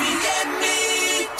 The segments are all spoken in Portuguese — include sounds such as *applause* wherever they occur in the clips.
We day.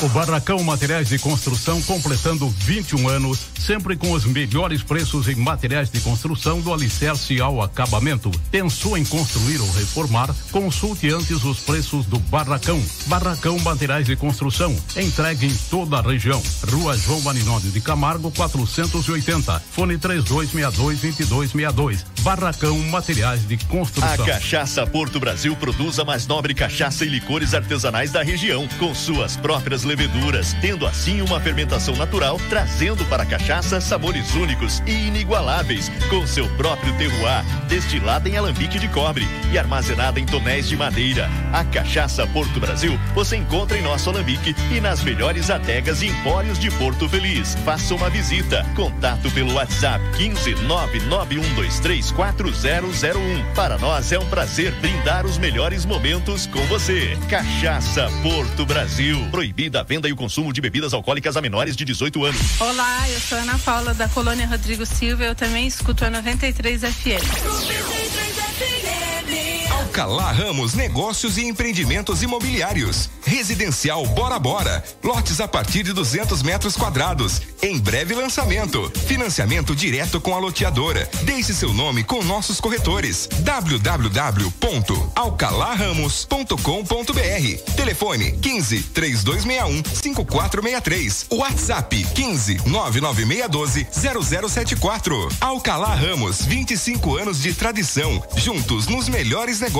O Barracão Materiais de Construção completando 21 anos, sempre com os melhores preços em materiais de construção do alicerce ao acabamento. Pensou em construir ou reformar? Consulte antes os preços do Barracão. Barracão Materiais de Construção, entregue em toda a região. Rua João Marinode de Camargo, 480. Fone 3262-2262. Barracão Materiais de Construção. A Cachaça Porto Brasil produz a mais nobre cachaça e licores artesanais da região, com suas próprias leveduras, tendo assim uma fermentação natural, trazendo para a cachaça sabores únicos e inigualáveis, com seu próprio terroir, destilada em alambique de cobre e armazenada em tonéis de madeira. A Cachaça Porto Brasil você encontra em nosso alambique e nas melhores adegas e empórios de Porto Feliz. Faça uma visita. Contato pelo WhatsApp 15 991234001. Para nós é um prazer brindar os melhores momentos com você. Cachaça Porto Brasil. Proibida a venda e o consumo de bebidas alcoólicas a menores de 18 anos. Olá, eu sou Ana Paula da Colônia Rodrigo Silva. Eu também escuto a 93 FM. 93 FM. Alcalá Ramos Negócios e Empreendimentos Imobiliários. Residencial Bora Bora. Lotes a partir de 200 metros quadrados. Em breve lançamento. Financiamento direto com a loteadora. Deixe seu nome com nossos corretores. www.alcalarramos.com.br. Telefone 15 3261 5463. WhatsApp 15 99612 0074. Alcalá Ramos, 25 anos de tradição. Juntos nos melhores negócios.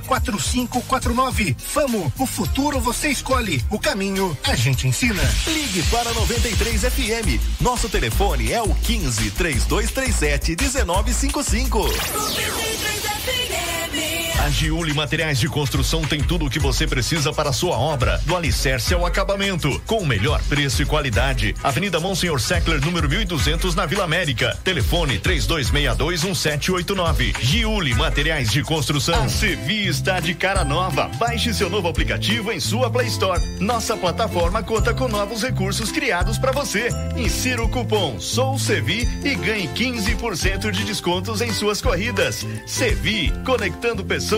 quatro cinco quatro nove. Famo, o futuro você escolhe, o caminho a gente ensina. Ligue para 93 FM. Nosso telefone é o 15 3237 1955. 93 FM. Giuli Materiais de Construção tem tudo o que você precisa para a sua obra, do alicerce ao acabamento, com o melhor preço e qualidade. Avenida Monsenhor Seckler, número 1200, na Vila América. Telefone 32621789. Giuli Materiais de Construção. A Sevi está de cara nova. Baixe seu novo aplicativo em sua Play Store. Nossa plataforma conta com novos recursos criados para você. Insira o cupom Sou Sevi e ganhe 15% de descontos em suas corridas. Sevi, conectando pessoas,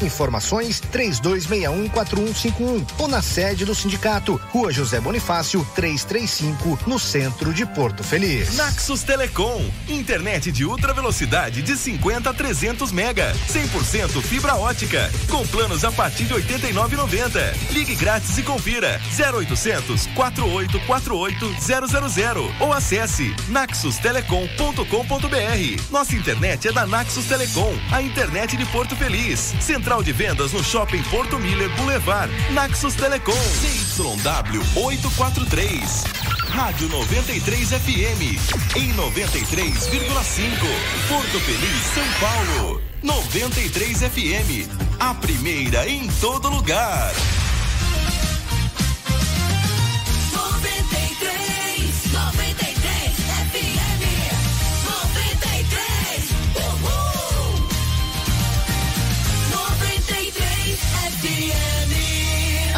Informações 32614151 ou na sede do sindicato, Rua José Bonifácio, 335, no centro de Porto Feliz. Naxos Telecom, internet de ultra velocidade de 50 a 300 mega, 100% fibra ótica, com planos a partir de 89,90. Ligue grátis e confira 0800 4848 000 ou acesse naxustelecom.com.br. Nossa internet é da Naxos Telecom, a internet de Porto Feliz. Central de vendas no Shopping Porto Miller Boulevard. Naxos Telecom. CYW 843. Rádio 93 FM. Em 93,5. Porto Feliz, São Paulo. 93 FM. A primeira em todo lugar.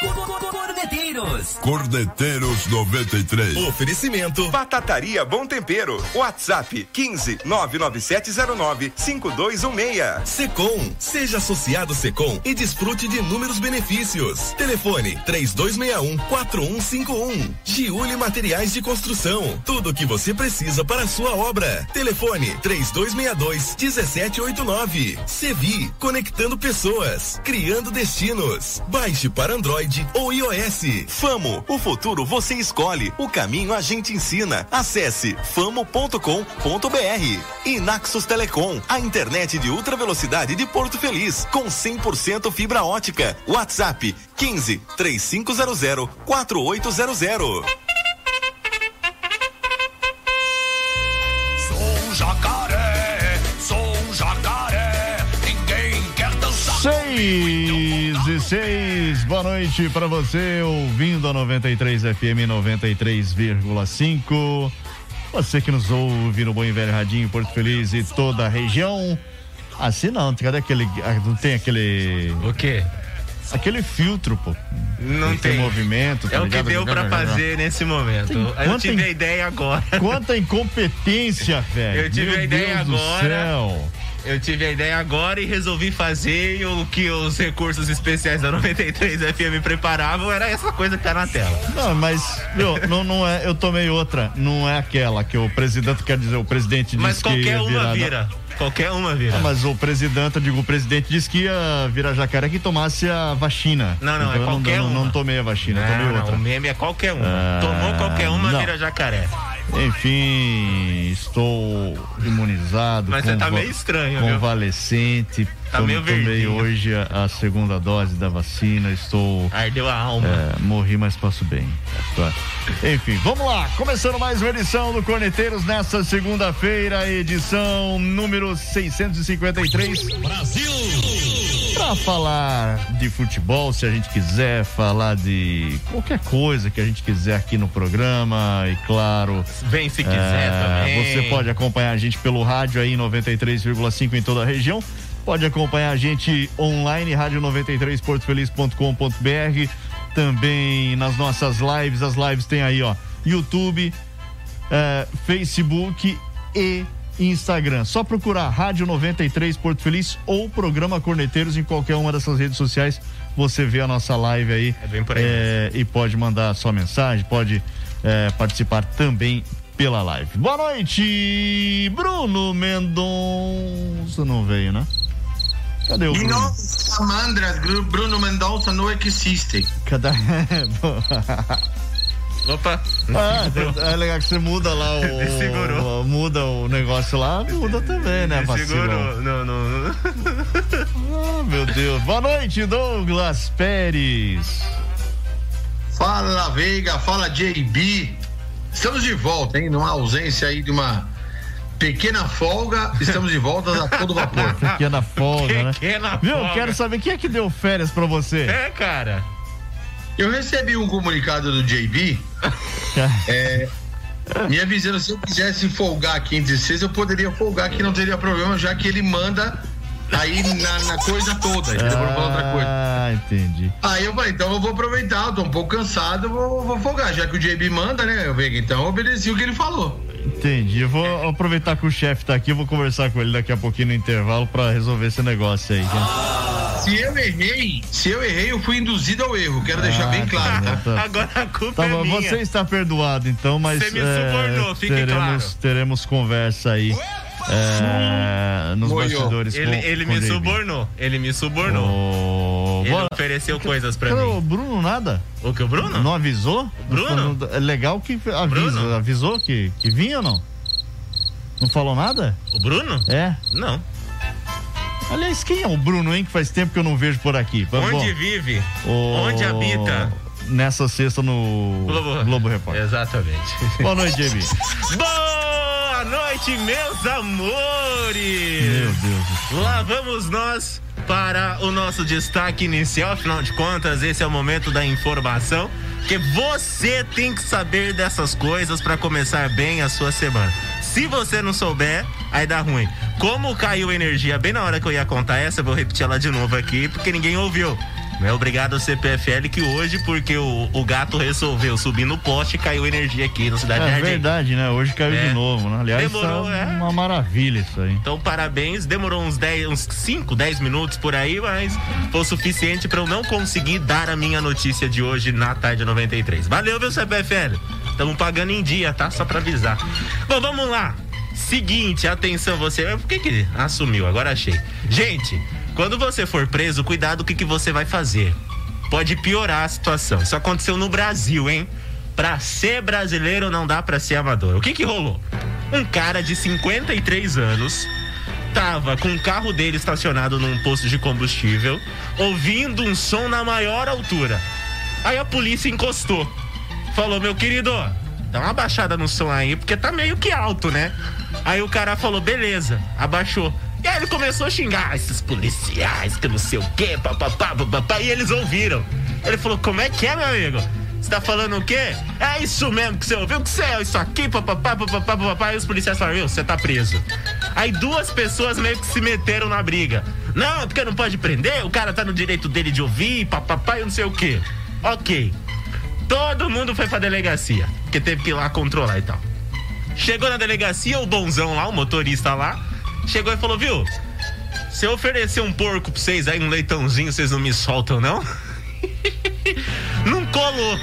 Cordeteiros. Cordeteiros 93. Oferecimento. Batataria Bom Tempero. WhatsApp 15 99709 5216. Secom. Seja associado Secom e desfrute de inúmeros benefícios. Telefone 3261 4151. Giuli Materiais de Construção. Tudo o que você precisa para a sua obra. Telefone 3262 1789. Sevi. Conectando pessoas. Criando destinos. Baixe para Android ou iOS. Famo. O futuro você escolhe. O caminho a gente ensina. Acesse famo.com.br. E Naxos Telecom. A internet de ultra velocidade de Porto Feliz. Com 100% fibra ótica. WhatsApp 15 3500 4800. Sou um jacaré, sou um jacaré. Ninguém quer dançar. Seis e seis, boa noite para você, ouvindo a 93 FM 93,5. Você que nos ouve no Bom e Velho Radinho, Porto Feliz e toda a região. Assim não, cadê aquele. ah, Não tem aquele. O quê? Aquele filtro, pô. Não tem. movimento. tá É o que deu pra fazer nesse momento. Tem Eu tive in- a ideia agora. Quanta incompetência, velho. *laughs* Eu tive Meu a ideia Deus do agora. céu. Eu tive a ideia agora e resolvi fazer e o que os recursos especiais da 93 FM preparavam era essa coisa que tá na tela. Não, mas, meu, não, não é. Eu tomei outra. Não é aquela que o presidente quer dizer, o presidente disse Mas que qualquer uma virar- vira. Qualquer uma vira. Ah, mas o presidente, eu digo, o presidente disse que ia virar jacaré que tomasse a vacina. Não, não, é Então eu qualquer não, uma. não tomei a vacina, Não, tomei não, outra. o meme é qualquer uma. Ah, Tomou qualquer uma, não. vira jacaré. Enfim, estou imunizado. Mas você tá meio estranho, viu? Tá meio Tomei verdinho. hoje a, a segunda dose da vacina. Estou. Ardeu a alma. É, morri, mas passo bem. Tá. Enfim, vamos lá. Começando mais uma edição do Corneteiros nessa segunda-feira, edição número 653. Brasil! Pra falar de futebol, se a gente quiser falar de qualquer coisa que a gente quiser aqui no programa, e claro. Vem se quiser também. Você pode acompanhar a gente pelo rádio aí 93,5 em toda a região. Pode acompanhar a gente online, rádio93portofeliz.com.br. Também nas nossas lives. As lives tem aí, ó, YouTube, eh, Facebook e Instagram. Só procurar Rádio 93 Porto Feliz ou Programa Corneteiros em qualquer uma dessas redes sociais. Você vê a nossa live aí. É bem por aí eh, e pode mandar sua mensagem, pode eh, participar também pela live. Boa noite, Bruno Mendonça. Não veio, né? Cadê o E Bruno? não, Samandra, Bruno Mendonça não existe. Cadê? *laughs* Opa! Ah, é legal que você muda lá o. *laughs* Me segurou. Muda o negócio lá, muda também, né, Me segurou. Não, não, não. Ah, meu Deus. Boa noite, Douglas Pérez. Fala Veiga, fala JB. Estamos de volta, hein? Numa ausência aí de uma pequena folga, estamos de volta a todo vapor. *laughs* Pequena folga, né? Pequena Viu? folga. Quero saber quem é que deu férias pra você. É, cara. Eu recebi um comunicado do JB *laughs* é, me avisando se eu quisesse folgar aqui entre vocês, eu poderia folgar que não teria problema, já que ele manda aí na, na coisa toda, entendeu? Pra não falar outra coisa. Ah, entendi. Aí eu falei, então eu vou aproveitar, eu tô um pouco cansado, eu vou, vou folgar, já que o JB manda, né, eu? Então eu obedeci o que ele falou. Entendi. Eu vou aproveitar que o chefe tá aqui, eu vou conversar com ele daqui a pouquinho no intervalo pra resolver esse negócio aí. gente. Se eu errei, se eu errei, eu fui induzido ao erro, quero deixar Ah, bem tá claro, tá? tá. Agora a culpa Tá é minha. você está perdoado então, mas Você me é, subornou, fique teremos, claro. teremos conversa aí é, nos bastidores Ele, com, ele com me JB. subornou. Ele me subornou. Ô, Ele bora. ofereceu coisas pra Cadê o mim. Bruno nada? O que, o Bruno? Não avisou? Bruno? Não- É legal que avisa. Bruno? Avisou que, que vinha ou não? Não falou nada? O Bruno? É. Não. Aliás, quem é o Bruno, hein? Que faz tempo que eu não vejo por aqui. Bom, Onde vive? o- Onde habita? Nessa sexta no Globo, Globo Repórter. Exatamente. Boa noite, JB. *laughs* Boa noite, meus amores! Meu Deus do céu. Lá vamos nós para o nosso destaque inicial. Afinal de contas, esse é o momento da informação. Que você tem que saber dessas coisas para começar bem a sua semana. Se você não souber, aí dá ruim. Como caiu energia bem na hora que eu ia contar essa, eu vou repetir ela de novo aqui, porque ninguém ouviu. É obrigado ao CPFL que hoje, porque o, o gato resolveu subir no poste, caiu energia aqui na cidade É Jardim. verdade, né? Hoje caiu É. de novo, né? Aliás, Demorou, tá é. uma maravilha isso aí. Então, parabéns. Demorou uns 10, uns 5, 10 minutos por aí, mas foi o suficiente para eu não conseguir dar a minha notícia de hoje na tarde 93. Valeu, meu CPFL. Estamos pagando em dia, tá? Só para avisar. Bom, vamos lá. Seguinte, atenção você. Por que que assumiu? Agora achei. Gente, quando você for preso, cuidado o que que você vai fazer. Pode piorar a situação. Isso aconteceu no Brasil, hein? Pra ser brasileiro não dá pra ser amador. O que que rolou? Um cara de 53 anos tava com o carro dele estacionado num posto de combustível, ouvindo um som na maior altura. Aí a polícia encostou. Falou, meu querido, dá uma baixada no som aí, porque tá meio que alto, né? Aí o cara falou, beleza, abaixou. Aí ele começou a xingar "Ah, esses policiais, que não sei o quê, papapá, papapá, e eles ouviram. Ele falou, como é que é, meu amigo? Você tá falando o quê? É isso mesmo que você ouviu? Que você é isso aqui, papapá, papapá, papapá. E os policiais falaram, você tá preso. Aí duas pessoas meio que se meteram na briga. Não, porque não pode prender, o cara tá no direito dele de ouvir, papapá e não sei o quê. Ok. Todo mundo foi pra delegacia, porque teve que ir lá controlar e tal. Chegou na delegacia, o bonzão lá, o motorista lá, chegou e falou, viu? Se eu oferecer um porco pra vocês aí, um leitãozinho, vocês não me soltam, não? *laughs* não colou.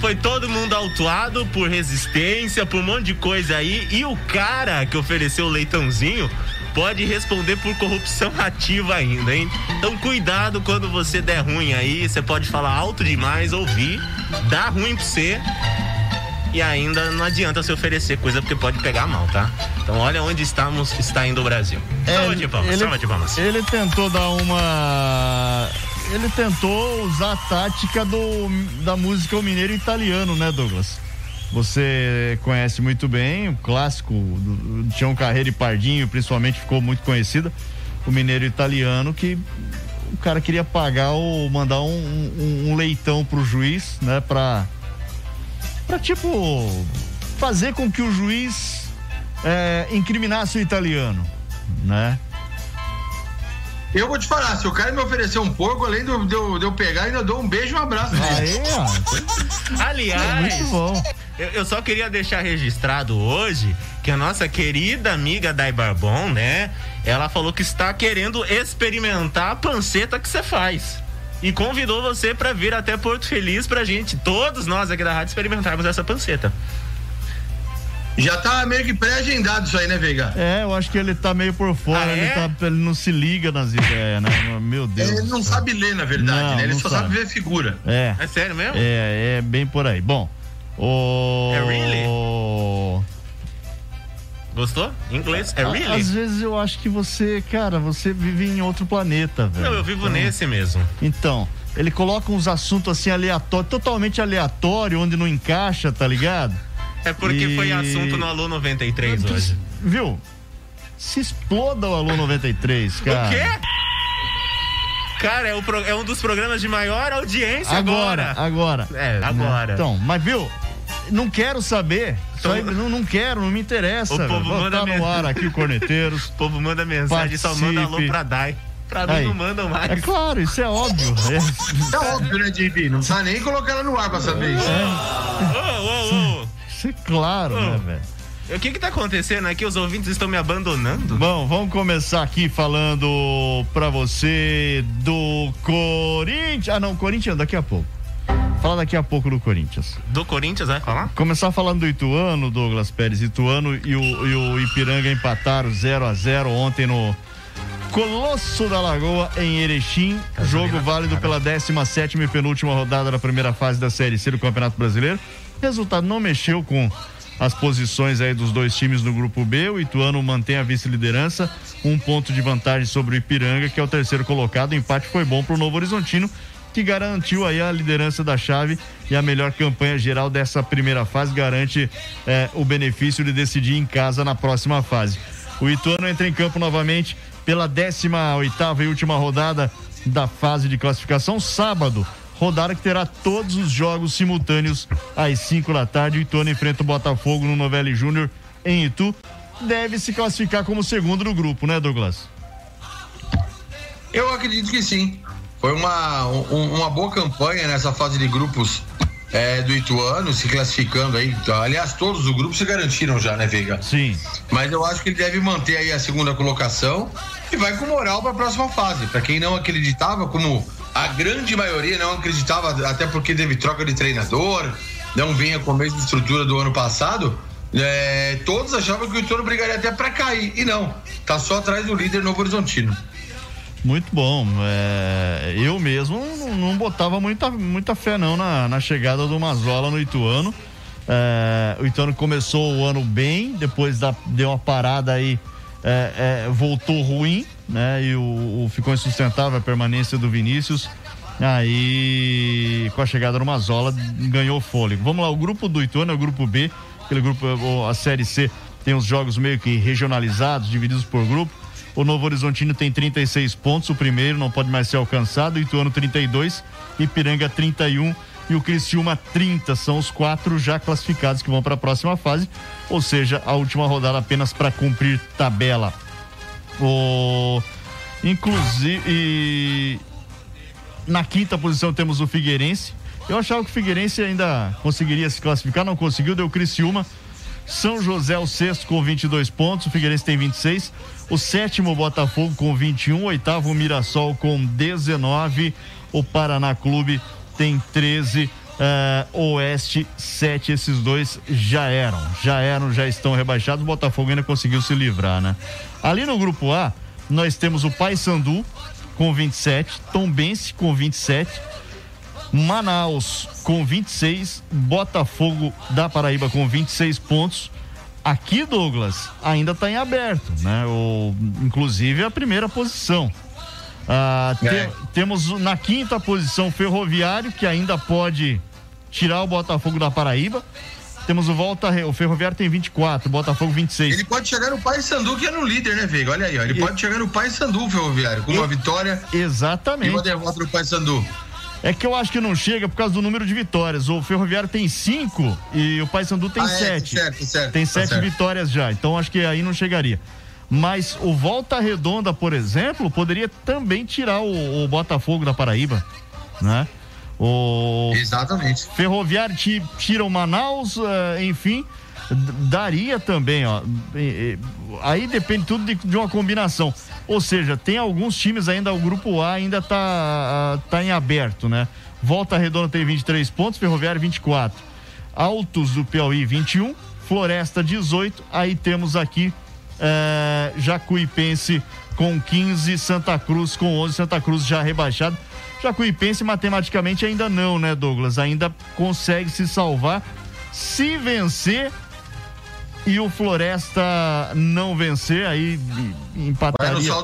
Foi todo mundo autuado por resistência, por um monte de coisa aí. E o cara que ofereceu o leitãozinho pode responder por corrupção ativa ainda, hein? Então cuidado quando você der ruim aí. Você pode falar alto demais, ouvir, dá ruim pra você. E ainda não adianta se oferecer coisa porque pode pegar mal, tá? Então olha onde estamos, está indo o Brasil. salva de palmas, ele, salva de palmas. ele tentou dar uma. Ele tentou usar a tática do, da música O Mineiro Italiano, né, Douglas? Você conhece muito bem, o clássico do do Tião Carreiro e Pardinho, principalmente, ficou muito conhecida. O Mineiro Italiano, que o cara queria pagar ou mandar um, um- um leitão pro juiz, né, pra. Pra tipo. fazer com que o juiz é, incriminasse o italiano, né? Eu vou te falar, se o cara me oferecer um porco, além de eu, de eu- pegar, ainda dou um beijo e um abraço. Aí, ó. *laughs* Aliás, Muito bom. Eu, eu só queria deixar registrado hoje que a nossa querida amiga Dai Barbon, né? Ela falou que está querendo experimentar a panceta que você faz. E convidou você para vir até Porto Feliz pra gente, todos nós aqui da rádio, experimentarmos essa panceta. Já tá meio que pré-agendado isso aí, né, Veiga? É, eu acho que ele tá meio por fora, Ah, ele, é? tá- ele não se liga nas ideias, né? Meu Deus. Ele não sabe ler, na verdade, Não, né? Ele só sabe. sabe ver figura. É. É sério mesmo? É, é bem por aí. Bom, o. É really? Gostou? Inglês? É really? Às vezes eu acho que você, cara, você vive em outro planeta, velho. Não, eu vivo Então- nesse mesmo. Então, ele coloca uns assuntos assim aleatórios, totalmente aleatório, onde não encaixa, tá ligado? É porque E- foi assunto no Alô 93 hoje. Viu? Se exploda o Alô 93, cara. O quê? Cara, é, o é um dos programas de maior audiência agora. Agora, agora. É, agora. Então, mas viu? Não quero saber. Só- não, não quero, não me interessa. O povo velho. Manda botar no ar aqui, corneteiros. *laughs* O povo manda mensagem, só manda alô Participe. pra Dai. Pra mim Aí. não mandam mais. É claro, isso é óbvio. *laughs* É, É óbvio, né, JB? Não precisa nem colocar ela no ar dessa vez. Ô, ô, ô. isso é claro, né, velho? O que que tá acontecendo aqui? Os ouvintes estão me abandonando? Bom, vamos começar aqui falando pra você do Corinthians. Ah, não, Corinthians daqui a pouco. Fala daqui a pouco do Corinthians. Do Corinthians, vai falar? Começar falando do Ituano, Douglas Pérez. Ituano e o, e o Ipiranga empataram 0 a 0 ontem no Colosso da Lagoa, em Erechim. Jogo válido pela 17 e penúltima rodada da primeira fase da Série C do Campeonato Brasileiro. Resultado não mexeu com as posições aí dos dois times no grupo B. O Ituano mantém a vice-liderança, um ponto de vantagem sobre o Ipiranga, que é o terceiro colocado. O empate foi bom para o Novo Horizontino, que garantiu aí a liderança da chave e a melhor campanha geral dessa primeira fase garante eh, o benefício de decidir em casa na próxima fase. O Ituano entra em campo novamente pela 18 oitava e última rodada da fase de classificação sábado. Rodada que terá todos os jogos simultâneos às 5 da tarde. O Ituano enfrenta o Botafogo no Novelli Júnior em Itu. Deve se classificar como segundo do grupo, né, Douglas? Eu acredito que sim. Foi uma, um, uma boa campanha nessa fase de grupos é, do Ituano, se classificando aí. Aliás, todos os grupos se garantiram já, né, Veiga? Sim. Mas eu acho que ele deve manter aí a segunda colocação e vai com moral para a próxima fase. Para quem não acreditava, como a grande maioria não acreditava, até porque teve troca de treinador, não vinha com a mesma estrutura do ano passado. É, todos achavam que o Ituano brigaria até para cair. E não, tá só atrás do líder Novo Horizontino. Muito bom. É, eu mesmo não, não, botava muita, muita fé não na, na chegada do Mazola no Ituano. É, o Ituano começou o ano bem, depois da, deu uma parada aí, é, é voltou ruim, né? E o, o, ficou insustentável a permanência do Vinícius. Aí, com a chegada do Mazola, ganhou fôlego. Vamos lá, o grupo do Ituano é o grupo B, aquele grupo, a Série C tem os jogos meio que regionalizados, divididos por grupo. O Novo Horizontino tem 36 pontos, o primeiro não pode mais ser alcançado, Ituano 32, Ipiranga 31 e o Criciúma 30. São os quatro já classificados que vão para a próxima fase, ou seja, a última rodada apenas para cumprir tabela. O inclusive e... na quinta posição temos o Figueirense. Eu achava que o Figueirense ainda conseguiria se classificar, não conseguiu, deu Criciúma. São José o sexto com 22 pontos, o Figueirense tem 26. O sétimo Botafogo com 21, oitavo Mirassol com 19, o Paraná Clube tem 13. Uh, eh, Oeste 7, esses dois já eram, já eram, já estão rebaixados. O Botafogo ainda conseguiu se livrar, né? Ali no grupo A, nós temos o Paysandu com 27, Tombense com 27, Manaus com 26, Botafogo da Paraíba com 26 pontos. Aqui, Douglas, ainda está em aberto, né? O, inclusive a primeira posição. Ah, é. temos na quinta posição Ferroviário, que ainda pode tirar o Botafogo da Paraíba. Temos o Volta, o Ferroviário tem 24, o Botafogo 26. Ele pode chegar no Paysandu, que é no líder, né, Veiga? Olha aí, ó. Ele e... pode chegar no Paysandu, Ferroviário, com e... uma vitória. Exatamente. E uma derrota no Paysandu. É que eu acho que não chega por causa do número de vitórias. O Ferroviário tem cinco e o Paysandu tem ah, é, sete. É, certo, certo, tem tá sete certo. vitórias já. Então acho que aí não chegaria. Mas o Volta Redonda, por exemplo, poderia também tirar o, o Botafogo da Paraíba, né? O Exatamente. Ferroviário tira o Manaus, uh, enfim, daria também, ó. Aí depende tudo de, de uma combinação. Ou seja, tem alguns times ainda, o grupo A ainda tá, tá em aberto, né? Volta Redonda tem 23 pontos, Ferroviário 24. Altos do Piauí 21, Floresta 18. Aí temos aqui é, Jacuipense com 15, Santa Cruz com 11, Santa Cruz já rebaixado. Jacuipense matematicamente ainda não, né, Douglas? Ainda consegue se salvar se vencer e o Floresta não vencer, aí empataria.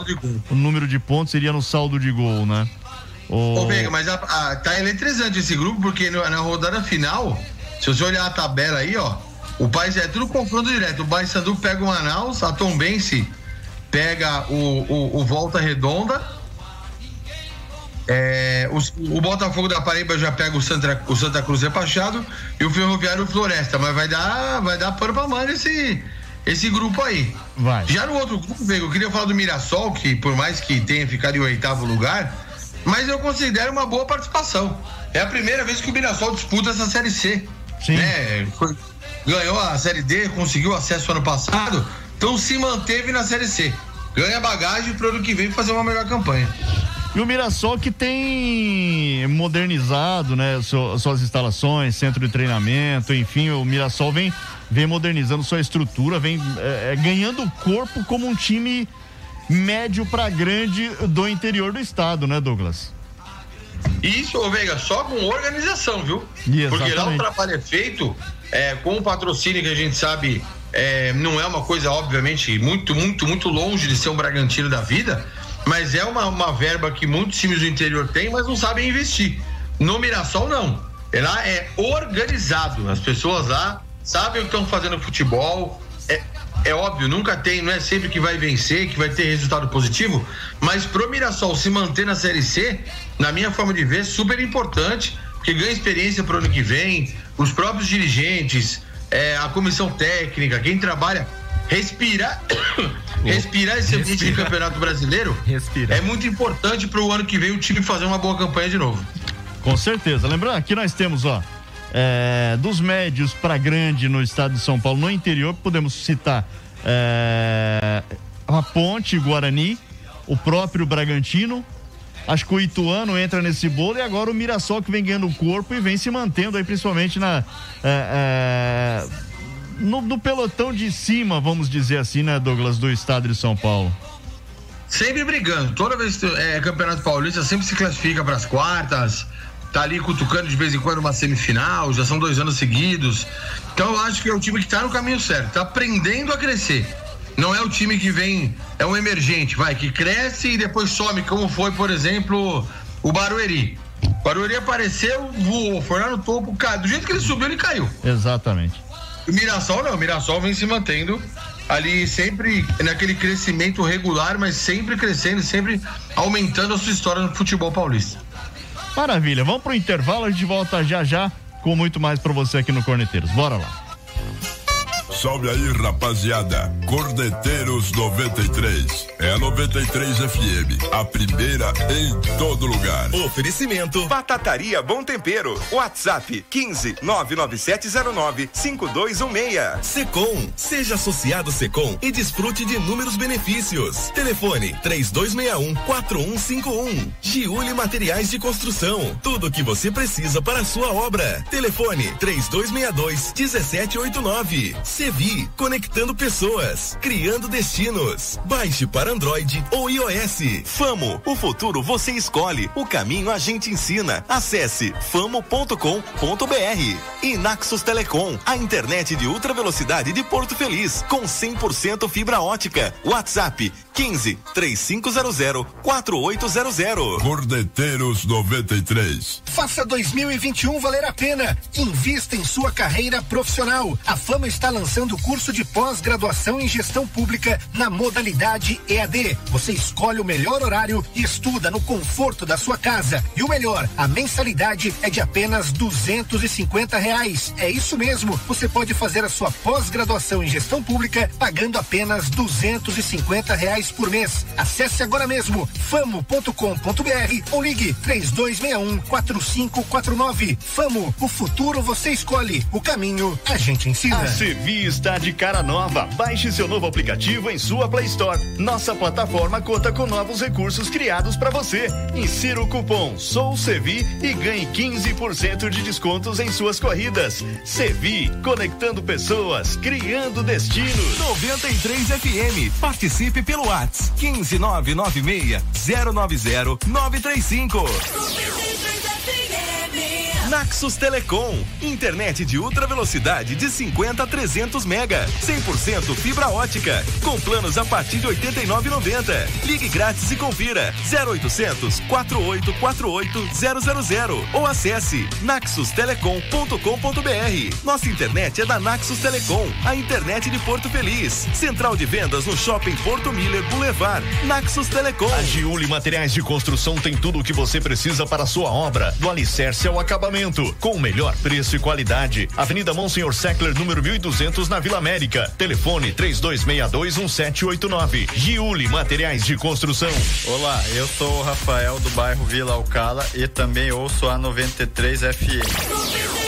O número de pontos seria no saldo de gol, né? O... Ô, Vega, mas a, a, tá eletrizante esse grupo, porque no, na rodada final, se você olhar a tabela aí, ó, o país é tudo confronto direto. O Paysandu pega o Manaus, a Tombense pega o, o, o Volta Redonda é, o, o, Botafogo da Paraíba já pega o Santa, o Santa Cruz repachado e o Ferroviário Floresta, mas vai dar, vai dar pano pra mano esse, esse grupo aí. Vai. Já no outro grupo, eu queria falar do Mirassol, que por mais que tenha ficado em oitavo lugar, mas eu considero uma boa participação. É a primeira vez que o Mirassol disputa essa Série C. Sim. Né? Ganhou a Série D, conseguiu acesso ano passado, então se manteve na Série C. Ganha bagagem para o ano que vem fazer uma melhor campanha. E o Mirassol que tem modernizado, né, suas instalações, centro de treinamento, enfim, o Mirassol vem, vem modernizando sua estrutura, vem é, ganhando corpo como um time médio para grande do interior do estado, né, Douglas? Isso, ô Veiga, só com organização, viu? Exatamente. Porque lá o trabalho é feito é, com o patrocínio que a gente sabe é, não é uma coisa, obviamente, muito, muito, muito longe de ser um Bragantino da vida, mas é uma, uma verba que muitos times do interior têm, mas não sabem investir. No Mirassol, não. Lá é organizado. As pessoas lá sabem o que estão fazendo no futebol. É, é óbvio, nunca tem, não é sempre que vai vencer, que vai ter resultado positivo, mas pro Mirassol se manter na Série C, na minha forma de ver, super importante, porque ganha experiência pro ano que vem, os próprios dirigentes, é, a comissão técnica, quem trabalha respirar, *coughs* respirar esse ambiente de campeonato brasileiro é muito importante para o ano que vem o time fazer uma boa campanha de novo. Com certeza. Lembrando, aqui nós temos, ó, é, dos médios para grande no estado de São Paulo, no interior, podemos citar é, a Ponte, Guarani, o próprio Bragantino. Acho que o Ituano entra nesse bolo e agora o Mirassol que vem ganhando corpo e vem se mantendo aí, principalmente na. É, é, no, no, pelotão de cima, vamos dizer assim, né, Douglas, do estado de São Paulo. Sempre brigando. Toda vez que é Campeonato Paulista, sempre se classifica para as quartas. Tá ali cutucando de vez em quando uma semifinal, já são dois anos seguidos. Então eu acho que é o time que tá no caminho certo, tá aprendendo a crescer. Não é o time que vem, é um emergente, vai, que cresce e depois some, como foi, por exemplo, o Barueri. O Barueri apareceu, voou, foi lá no topo, caiu. Do jeito que ele subiu, ele caiu. Exatamente. O Mirassol não, o Mirassol vem se mantendo ali sempre naquele crescimento regular, mas sempre crescendo, sempre aumentando a sua história no futebol paulista. Maravilha, vamos pro intervalo, a gente volta já já com muito mais para você aqui no Corneteiros. Bora lá. Salve aí, rapaziada. Cordeteiros 93. É a 93 FM. A primeira em todo lugar. Oferecimento: Batataria Bom Tempero. WhatsApp: 15 99709 5216. Secom. Seja associado Secom e desfrute de inúmeros benefícios. Telefone: 3261 4151. Giuli Materiais de Construção. Tudo o que você precisa para a sua obra. Telefone: 3262 1789. Sevi, conectando pessoas, criando destinos. Baixe para Android ou iOS. Famo, o futuro você escolhe, o caminho a gente ensina. Acesse famo.com.br. E Naxos Telecom, a internet de ultra velocidade de Porto Feliz, com 100% fibra ótica. WhatsApp 15 3500 4800. Cordeteiros 93. Faça 2021 valer a pena. Invista em sua carreira profissional. A Fama está lançando o curso de pós-graduação em gestão pública na modalidade EAD. Você escolhe o melhor horário e estuda no conforto da sua casa. E o melhor, a mensalidade é de apenas duzentos e cinquenta reais. É isso mesmo. Você pode fazer a sua pós-graduação em gestão pública pagando apenas duzentos e cinquenta reais por mês. Acesse agora mesmo famo.com.br ou ligue três dois um quatro cinco quatro nove. Famo, o futuro você escolhe. O caminho a gente ensina. A Sevi está de cara nova. Baixe seu novo aplicativo em sua Play Store. Nossa plataforma conta com novos recursos criados para você. Insira o cupom Sou Sevi e ganhe 15% de descontos em suas corridas. Sevi, conectando pessoas, criando destinos. 93 FM. Participe pelo WhatsApp 15996 090 935. Naxos Telecom, internet de ultra velocidade de 50 a 300 mega, 100% fibra ótica, com planos a partir de 89,90. Ligue grátis e confira 0800 4848 000 ou acesse naxustelecom.com.br. Nossa internet é da Naxos Telecom, a internet de Porto Feliz. Central de vendas no Shopping Porto Miller Boulevard. Naxos Telecom. A Giuli Materiais de Construção tem tudo o que você precisa para a sua obra, do alicerce ao acabamento com o melhor preço e qualidade. Avenida Monsenhor Seckler, número 1200, na Vila América. Telefone 32621789. Giuli Materiais de Construção. Olá, eu sou o Rafael do bairro Vila Alcala e também ouço a 93 FM.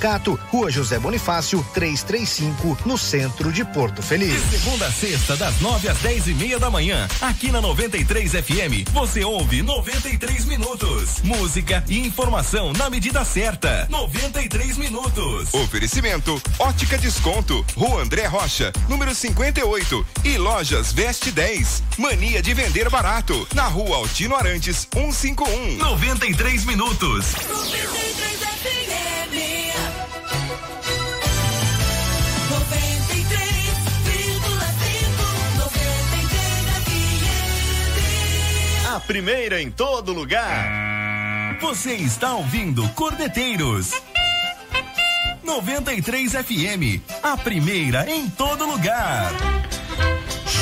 Sindicato, Rua José Bonifácio, 335, no centro de Porto Feliz. De segunda a sexta, das 9 às 10 e meia da manhã, aqui na 93 FM, você ouve 93 minutos. Música e informação na medida certa. 93 minutos. Oferecimento: Ótica Desconto, Rua André Rocha, número 58 e Lojas Veste 10. Mania de vender barato, na Rua Altino Arantes, 151. 93 minutos. 93 FM. Primeira em todo lugar. Você está ouvindo Cordeteiros 93 FM, a primeira em todo lugar.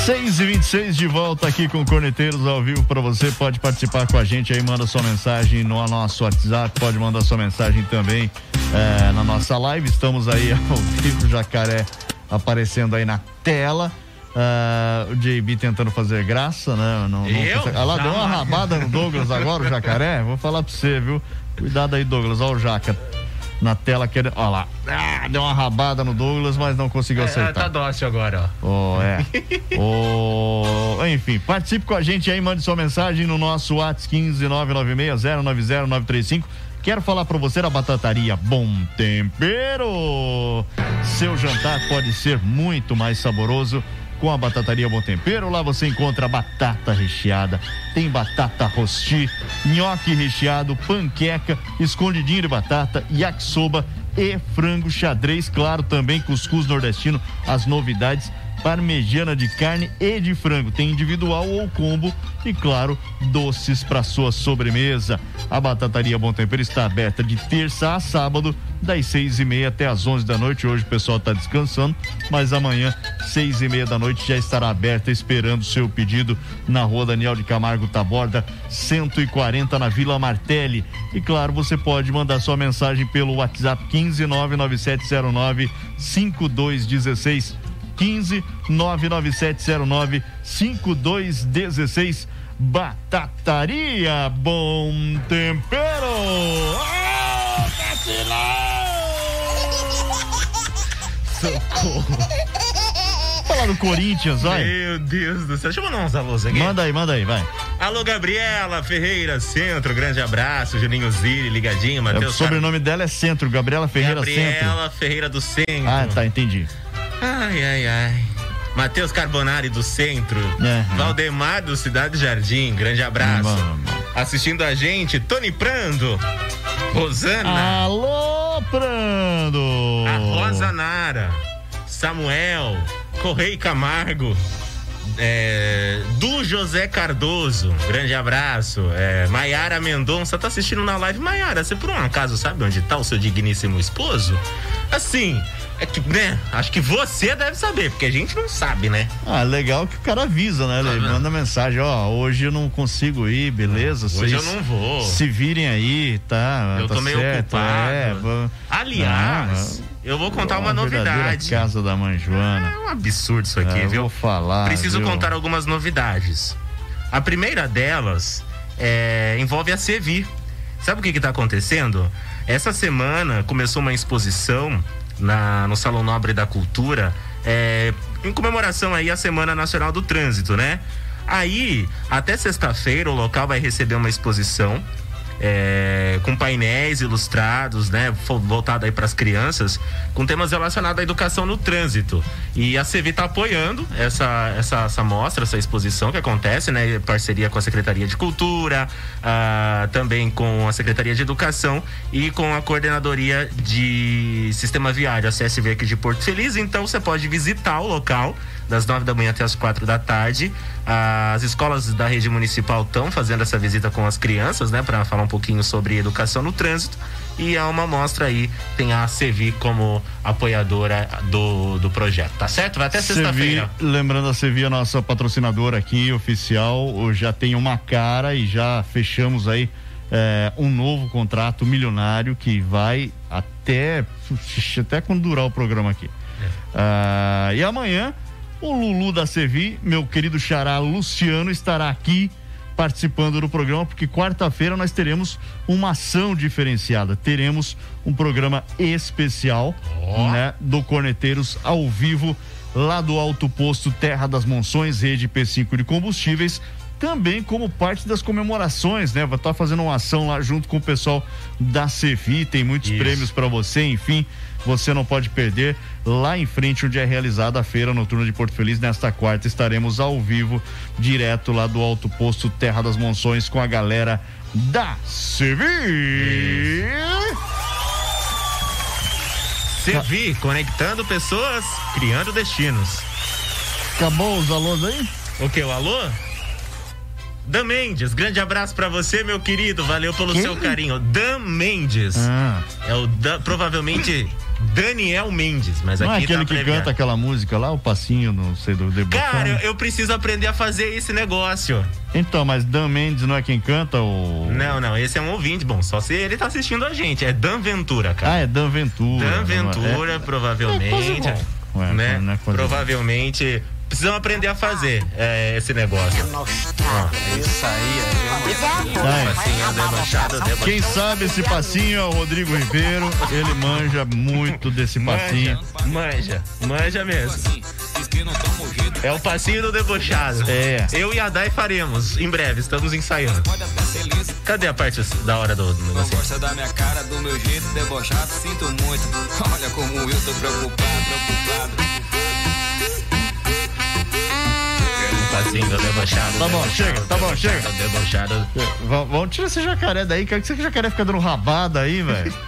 6 e 26 de volta aqui com Corneteiros ao vivo para você. Pode participar com a gente aí, manda sua mensagem no nosso WhatsApp, pode mandar sua mensagem também é, na nossa live. Estamos aí *laughs* ao vivo, Jacaré aparecendo aí na tela. Uh, o JB tentando fazer graça, né? Não, não Eu? consegue- Ah, lá deu uma rabada no Douglas agora, o jacaré. Vou falar pra você, viu? Cuidado aí, Douglas. Olha o jaca na tela querendo. Olha lá. Ah, deu uma rabada no Douglas, mas não conseguiu É, acertar. tá dócil agora, ó. Oh, é. Oh, enfim, participe com a gente aí, mande sua mensagem no nosso WhatsApp 15 996 Quero falar pra você da batataria Bom Tempero. Seu jantar pode ser muito mais saboroso com a batataria Bom Tempero. Lá você encontra batata recheada, tem batata rosti, nhoque recheado, panqueca, escondidinho de batata, yakisoba e frango xadrez, claro, também cuscuz nordestino, as novidades parmegiana de carne e de frango. Tem individual ou combo e, claro, doces para sua sobremesa. A Batataria Bom Tempero está aberta de terça a sábado, das seis e meia até as onze da noite. Hoje o pessoal está descansando, mas amanhã, seis e meia da noite, já estará aberta esperando o seu pedido na rua Daniel de Camargo Taborda, 140 na Vila Martelli. E claro, você pode mandar sua mensagem pelo WhatsApp 15 99709 5216. 15 99709 5216. Batataria Bom Tempero. Ah, Socorro. Falar do Corinthians, vai. Meu Deus do céu. Deixa eu mandar uns alôs aqui. Manda aí, manda aí, vai. Alô, Gabriela Ferreira Centro, grande abraço. Juninho Ziri, ligadinho. o Matheus sobrenome dela é Centro, Gabriela Ferreira Centro. Gabriela Ferreira do Centro. Ah, tá, entendi. Ai, ai, ai. Matheus Carbonari do Centro. Uhum. Valdemar do Cidade Jardim, grande abraço. Assistindo a gente, Tony Prando. Rosana. Alô, Prando. A Rosa Nara. Samuel. Correio Camargo. É, do José Cardoso, grande abraço. É, Maiara Mendonça tá assistindo na live. Maiara, você por um acaso sabe onde tá o seu digníssimo esposo? Assim, é que, né? Acho que você deve saber, porque a gente não sabe, né? Ah, legal que o cara avisa, né? Ele manda mensagem, ó, hoje eu não consigo ir, beleza? Hoje Vocês eu não vou. Se virem aí, tá? Eu tá tô meio certo, ocupado. É, vou- Aliás, Ah, eu vou contar uma verdadeira novidade. Casa da mãe Joana. É um absurdo isso aqui, É, eu viu? Vou falar. Preciso viu? contar algumas novidades. A primeira delas é, envolve a Sevi. Sabe o que está acontecendo? Essa semana começou uma exposição na, no Salão Nobre da Cultura é, em comemoração aí à Semana Nacional do Trânsito, né? Aí, até sexta-feira, o local vai receber uma exposição é, com painéis ilustrados, né, voltado aí para as crianças, com temas relacionados à educação no trânsito. E a CV está apoiando essa, essa, essa mostra, essa exposição que acontece, né, em parceria com a Secretaria de Cultura, ah, também com a Secretaria de Educação e com a Coordenadoria de Sistema Viário, a CSV aqui de Porto Feliz. Então você pode visitar o local das nove da manhã até as quatro da tarde. As escolas da rede municipal estão fazendo essa visita com as crianças, né, para falar um pouquinho sobre educação no trânsito. E é uma mostra aí, tem a Sevi como apoiadora do, do projeto, tá certo? Vai até sexta-feira. lembrando a Sevi, a nossa patrocinadora aqui, oficial, já tem uma cara e já fechamos aí é, um novo contrato milionário que vai até, até quando durar o programa aqui. Ah, e amanhã, o Lulu da Sevi, meu querido xará Luciano, estará aqui participando do programa, porque quarta-feira nós teremos uma ação diferenciada. Teremos um programa especial, né, do Corneteiros ao vivo, lá do Alto Posto Terra das Monções, rede P5 de combustíveis. Também como parte das comemorações, né? Vai estar fazendo uma ação lá junto com o pessoal da Cevi, tem muitos prêmios para você, enfim, você não pode perder. Lá em frente, onde é realizada a Feira Noturna de Porto Feliz, nesta quarta estaremos ao vivo, direto lá do Alto Posto Terra das Monções, com a galera da Cevi. Sevi, conectando pessoas, criando destinos. Acabou os alôs aí? O que? O alô? Dan Mendes, grande abraço pra você, meu querido. Valeu pelo Quem? seu carinho. Dan Mendes. Ah. É o Dan, provavelmente Daniel Mendes, mas Não é aqui aquele tá que abreviado. canta aquela música lá, o passinho, não sei, do debutante? Cara, eu, eu preciso aprender a fazer esse negócio. Então, mas Dan Mendes não é quem canta ou. Não, não, esse é um ouvinte. Bom, só se ele tá assistindo a gente. É Dan Ventura, cara. Ah, é Dan Ventura. Dan não é? Ventura, É- provavelmente. É. Ué, né? é provavelmente. Precisamos aprender a fazer é, esse negócio. Isso aí é Vai. passinho debochado, debochado. Quem sabe esse passinho é o Rodrigo Ribeiro. Ele manja muito desse passinho. Manja, manja mesmo. É o passinho do debochado. É. Eu e a Dai faremos, em breve, estamos ensaiando. Cadê a parte da hora do do negócio? Gosta da minha cara, do meu jeito debochado, sinto muito. Olha como eu tô preocupado, preocupado. Debochado. Tá bom, debochado, chega, tá bom, chega. Debochado. V- Vamos tirar esse jacaré daí, cara. Que esse jacaré fica dando rabada aí, velho. *laughs*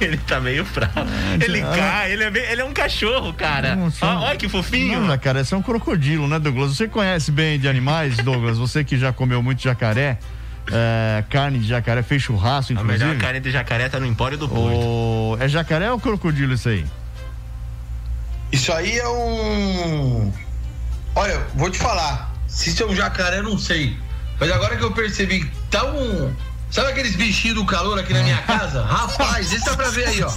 Ele tá meio fraco. Ele ah. cai, ele é, bem- ele é um cachorro, cara. Nossa. Ó, Olha que fofinho. Não, jacaré, esse é um crocodilo, né, Douglas? Você conhece bem de animais, Douglas? Você que já comeu muito jacaré, é, carne de jacaré, fez churrasco, A inclusive. melhor carne de jacaré tá no Empório do Porto. O... É jacaré ou crocodilo isso aí? Isso aí é um. Olha, vou te falar. Se isso é um jacaré, eu não sei. Mas agora que eu percebi que tá um. Sabe aqueles bichinhos do calor aqui na minha *laughs* casa? Rapaz, deixa dá pra ver aí, ó.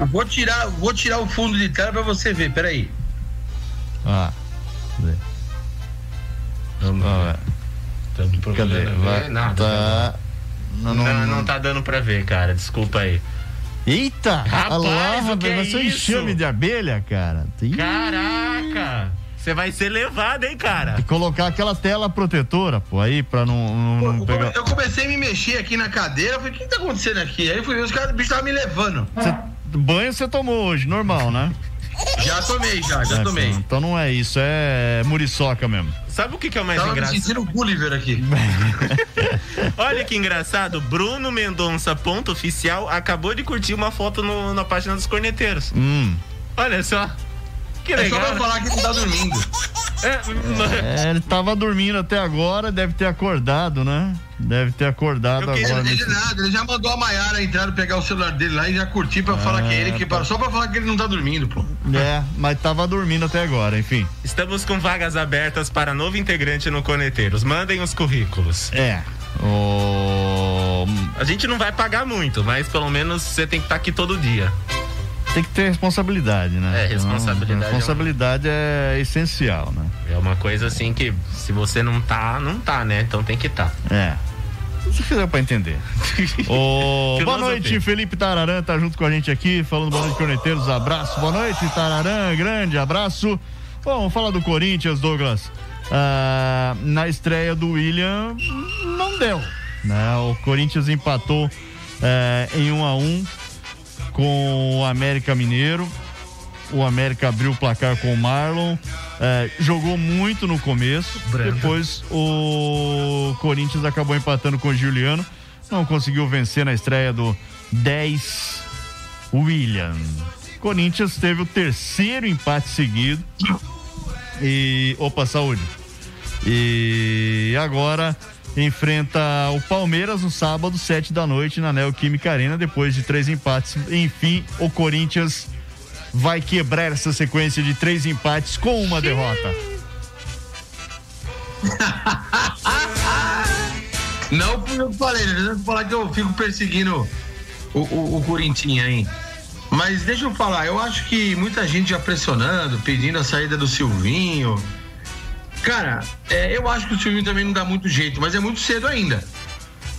Eu vou tirar, vou tirar o fundo de tela pra você ver, peraí. Ah. Cadê? Ah, Cadê? Vai, Nada, tá... Não, Não, não, não, tá dando pra ver, cara. Desculpa aí. Eita! Rapaz, lá, o que é vai ser um isso? enxame de abelha, cara. Caraca! Você vai ser levado, hein, cara? que colocar aquela tela protetora, pô, aí pra não, não, não pegar. Eu comecei a me mexer aqui na cadeira, eu falei, o que tá acontecendo aqui? Aí eu fui ver, os caras, o bicho tava me levando. Banho você tomou hoje, normal, né? *laughs* Já tomei, já, já É, tomei. Então não é isso, é muriçoca mesmo. Sabe o que, que é o mais Tava me engraçado? sentindo Gulliver aqui. *laughs* Olha que engraçado, Bruno Mendonça, ponto oficial, acabou de curtir uma foto no- na página dos corneteiros. Hum. Olha só. Que É só legal. pra falar que ele tá dormindo. É, É, ele tava dormindo até agora, deve ter acordado, né? Deve ter acordado agora. ele nesse- nada, ele já mandou a Maiara entrar, pegar o celular dele lá e já curtir pra falar que é ele que tá. só pra falar que ele não tá dormindo, pô. É, mas tava dormindo até agora, enfim. Estamos com vagas abertas para novo integrante no Coneteiros. Mandem os currículos. É. O... A gente não vai pagar muito, mas pelo menos você tem que estar aqui todo dia. Tem que ter responsabilidade, né? É, responsabilidade Então, responsabilidade é essencial, né? É uma coisa assim que se você não tá, não tá, né? Então tem que estar. É. Se fizer pra entender. *laughs* Ô, boa noite, Felipe Tararã tá junto com a gente aqui, falando boa noite, corneteiros. Abraço, boa noite, Tararã, grande abraço. Bom, vamos falar do Corinthians, Douglas. Ah, na estreia do William, não deu. Né? O Corinthians empatou eh, em 1 a 1 com o América Mineiro. O América abriu o placar com o Marlon. eh, jogou muito no começo. Depois o Corinthians acabou empatando com o Juliano. Não conseguiu vencer na estreia do 10 William. Corinthians teve o terceiro empate seguido. E. Opa, saúde. E agora enfrenta o Palmeiras no sábado, sete da noite, na Neoquímica Arena, depois de três empates. Enfim, o Corinthians vai quebrar essa sequência de três empates com uma derrota. *laughs* Não fui eu falei, né? Deixa eu falar que eu fico perseguindo o, o, o Corinthians aí. Mas deixa eu falar, eu acho que muita gente já pressionando, pedindo a saída do Silvinho. Cara, é, eu acho que o Silvinho também não dá muito jeito, mas é muito cedo ainda.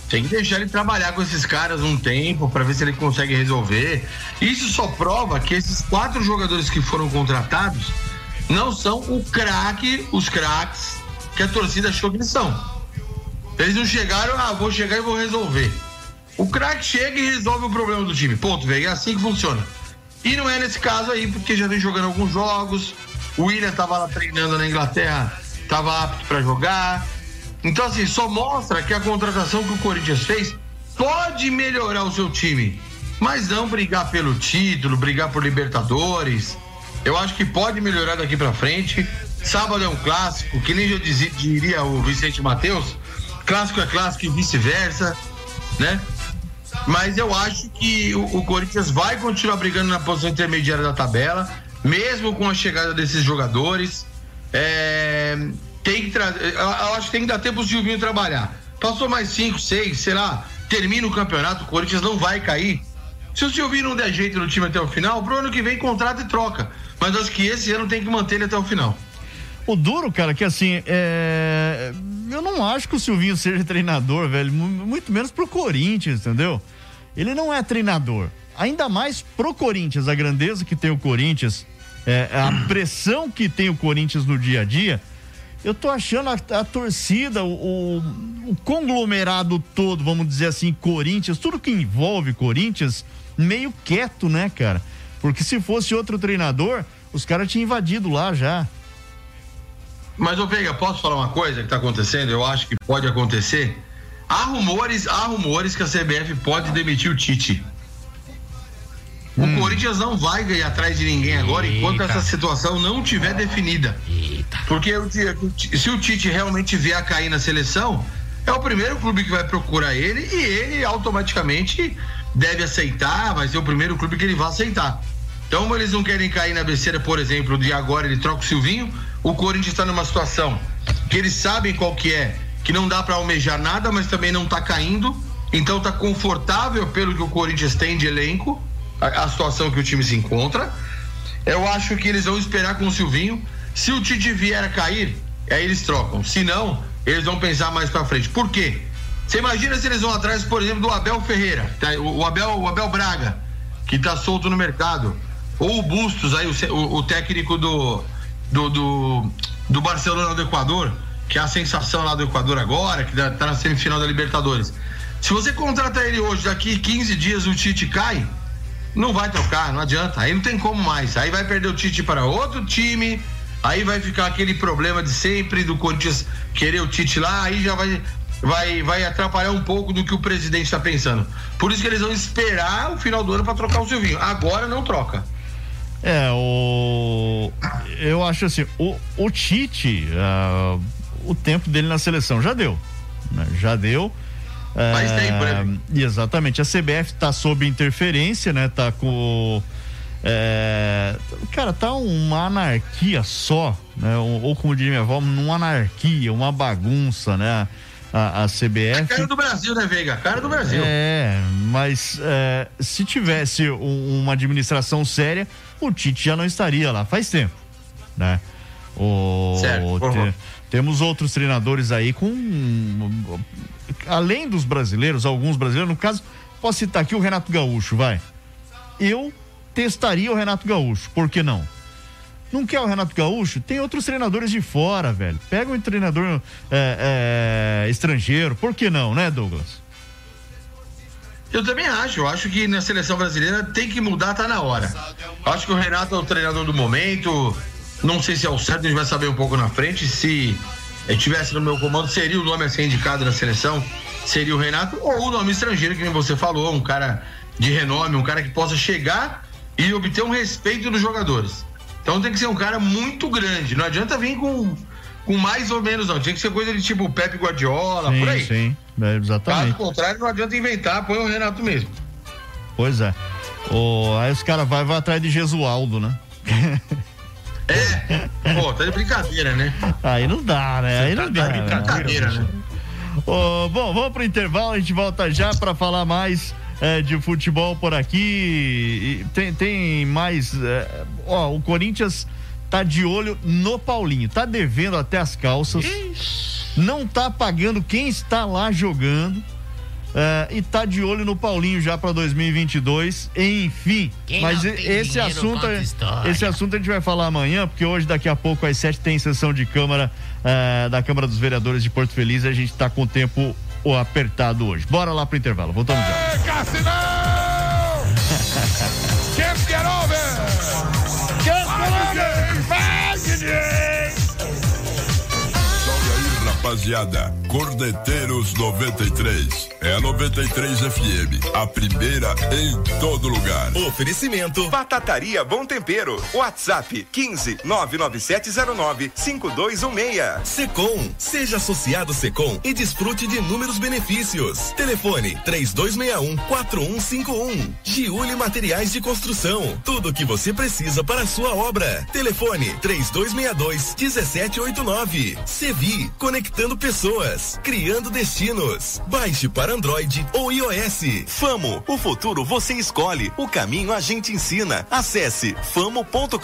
Tem que deixar ele trabalhar com esses caras um tempo para ver se ele consegue resolver. Isso só prova que esses quatro jogadores que foram contratados não são o craque, os craques que a torcida achou que eles são. Eles não chegaram, ah, vou chegar e vou resolver. O craque chega e resolve o problema do time. Ponto, velho. É assim que funciona. E não é nesse caso aí, porque já vem jogando alguns jogos. O William tava lá treinando na Inglaterra, tava apto para jogar. Então, assim, só mostra que a contratação que o Corinthians fez pode melhorar o seu time. Mas não brigar pelo título, brigar por Libertadores. Eu acho que pode melhorar daqui para frente. Sábado é um clássico, que nem eu diria o Vicente Matheus, clássico é clássico e vice-versa, né? Mas eu acho que o, Corinthians vai continuar brigando na posição intermediária da tabela, mesmo com a chegada desses jogadores. É, tem que trazer. Eu, acho que tem que dar tempo pro Silvinho trabalhar. Passou mais cinco, seis, sei lá, termina o campeonato, o Corinthians não vai cair. Se o Silvinho não der jeito no time até o final, pro ano que vem contrata e troca. Mas acho que esse ano tem que manter ele até o final. O duro, cara, que assim, é... eu não acho que o Silvinho seja treinador, velho, muito menos pro Corinthians, entendeu? Ele não é treinador. Ainda mais pro Corinthians, a grandeza que tem o Corinthians, é, a pressão que tem o Corinthians no dia a dia. Eu tô achando a, a torcida, o, o, o, conglomerado todo, vamos dizer assim, Corinthians, tudo que envolve Corinthians, meio quieto, né, cara? Porque se fosse outro treinador, os caras tinham invadido lá já. Mas, ô Veiga, posso falar uma coisa que tá acontecendo? Eu acho que pode acontecer. Há rumores, há rumores que a CBF pode demitir o Tite. O hum. Corinthians não vai ganhar atrás de ninguém agora Eita. enquanto essa situação não tiver definida. Eita. Porque se o Tite realmente vier a cair na seleção, é o primeiro clube que vai procurar ele e ele automaticamente deve aceitar, vai ser o primeiro clube que ele vai aceitar. Então, eles não querem cair na besteira, por exemplo, de agora ele troca o Silvinho, o Corinthians está numa situação que eles sabem qual que é, que não dá para almejar nada, mas também não está caindo, então está confortável pelo que o Corinthians tem de elenco, a, a, situação que o time se encontra. Eu acho que eles vão esperar com o Silvinho. Se o Tite vier a cair, aí eles trocam. Se não, eles vão pensar mais para frente. Por quê? Você imagina se eles vão atrás, por exemplo, do Abel Ferreira, tá? o, Abel, o Abel Braga, que está solto no mercado, ou o Bustos, aí, o, o, o técnico do, do, do, do, Barcelona do Equador, que é a sensação lá do Equador agora, que está na semifinal da Libertadores. Se você contrata ele hoje, daqui 15 dias o Tite cai, não vai trocar, não adianta. Aí não tem como mais. Aí vai perder o Tite para outro time. Aí vai ficar aquele problema de sempre do Corinthians querer o Tite lá. Aí já vai vai, vai atrapalhar um pouco do que o presidente está pensando. Por isso que eles vão esperar o final do ano para trocar o Silvinho. Agora não troca. É, o. Eu acho assim, o, o Tite, uh, o tempo dele na seleção já deu. Né? Já deu. Mais tempo, né? Exatamente. A CBF tá sob interferência, né? Tá com. É, cara, tá uma anarquia só, né? Ou, ou como diria minha avó, uma anarquia, uma bagunça, né? a, a CBF. A cara do Brasil, né, Veiga? A cara do Brasil. É, mas é, se tivesse um, uma administração séria, o Tite já não estaria lá faz tempo, né? O, certo. Te, temos outros treinadores aí com além dos brasileiros, alguns brasileiros, no caso, posso citar aqui o Renato Gaúcho, vai. Eu testaria o Renato Gaúcho, por que não? Não quer o Renato Gaúcho? Tem outros treinadores de fora, velho. Pega um treinador é, é, estrangeiro. Por que não, né, Douglas? Eu também acho. Eu acho que na seleção brasileira tem que mudar, tá na hora. Eu acho que o Renato é o treinador do momento. Não sei se é o certo, a gente vai saber um pouco na frente. Se estivesse no meu comando, seria o nome a ser indicado na seleção? Seria o Renato ou o nome estrangeiro, que nem você falou, um cara de renome, um cara que possa chegar e obter um respeito dos jogadores. Então tem que ser um cara muito grande. Não adianta vir com, com mais ou menos, não. Tinha que ser coisa de tipo Pepe Guardiola, sim, por aí. Sim, é, exatamente. Caso contrário, não adianta inventar, põe o Renato mesmo. Pois é. O, aí os caras vão vai atrás de Jesualdo, né? *laughs* É, pô, tá de brincadeira, né? Aí não dá, né? Aí tá não dá. De brincadeira, né? Oh, bom, vamos pro intervalo, a gente volta já para falar mais é, de futebol por aqui. tem, tem mais. É, ó, o Corinthians tá de olho no Paulinho, tá devendo até as calças, Ixi. não tá pagando quem está lá jogando. É, e tá de olho no Paulinho já para 2022. Enfim, Quem mas esse assunto, esse assunto a gente vai falar amanhã, porque hoje daqui a pouco às sete tem sessão de câmara é, da Câmara dos Vereadores de Porto Feliz. A gente tá com o tempo o apertado hoje. Bora lá pro intervalo, voltamos já. Cassinão! *laughs* Get over! Salve aí, rapaziada. Cordeteiros 93. É a 93 FM, a primeira em todo lugar. Oferecimento Batataria Bom Tempero. WhatsApp 15 99709 5216. Secom. Seja associado Secom e desfrute de inúmeros benefícios. Telefone 3261 4151. Giuli Materiais de Construção. Tudo o que você precisa para a sua obra. Telefone 3262 1789. Sevi, conectando pessoas, criando destinos. Baixe para Android ou iOS. Famo, o futuro você escolhe, o caminho a gente ensina. Acesse famo.com.br.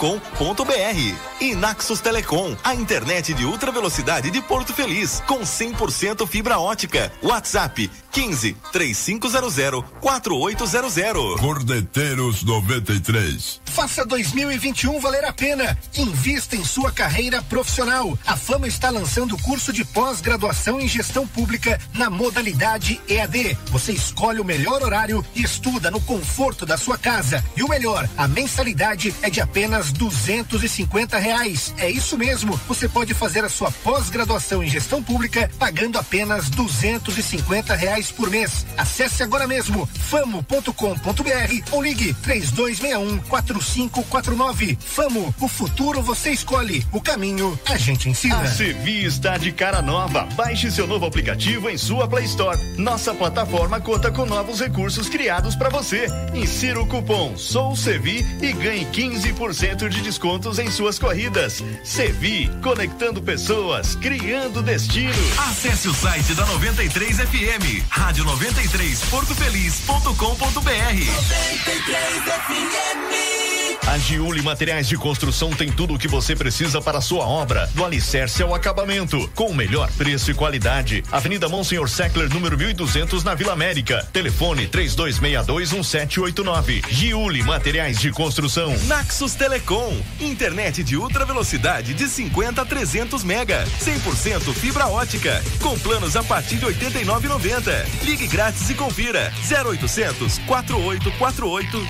E Naxos Telecom, a internet de ultra velocidade de Porto Feliz, com 100% fibra ótica. WhatsApp 15 3500 4800. Cordeteiros 93. Faça 2021 valer a pena. Invista em sua carreira profissional. A Fama está lançando o curso de pós-graduação em gestão pública na modalidade EAD. Você escolhe o melhor horário e estuda no conforto da sua casa. E o melhor, a mensalidade é de apenas duzentos e cinquenta reais. É isso mesmo. Você pode fazer a sua pós-graduação em gestão pública pagando apenas duzentos e cinquenta reais por mês. Acesse agora mesmo famo.com.br ou ligue três dois um 4549. Famo, o futuro você escolhe, o caminho a gente ensina. A Sevi está de cara nova. Baixe seu novo aplicativo em sua Play Store. Nossa plataforma conta com novos recursos criados para você. Insira o cupom Sou Sevi e ganhe 15% de descontos em suas corridas. Sevi, conectando pessoas, criando destino. Acesse o site da 93 FM, rádio 93 portofeliz.com.br. A Giuli Materiais de Construção tem tudo o que você precisa para a sua obra, do alicerce ao acabamento, com o melhor preço e qualidade. Avenida Monsenhor Seckler, número 1200, na Vila América. Telefone 32621789. Giuli Materiais de Construção. Naxos Telecom, internet de ultra velocidade de 50 a 300 mega, 100% fibra ótica, com planos a partir de 89,90. Ligue grátis e confira 0800 4848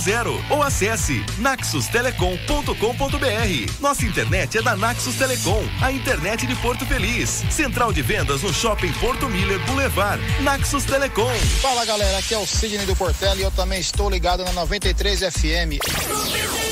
000 ou acesse naxustelecom.com.br. Nossa internet é da Naxos Telecom, a internet de Porto Feliz. Central de vendas no Shopping Porto Miller Boulevard. Naxos Telecom. Fala galera, aqui é o Sidney do Portela e eu também estou ligado na 93 FM.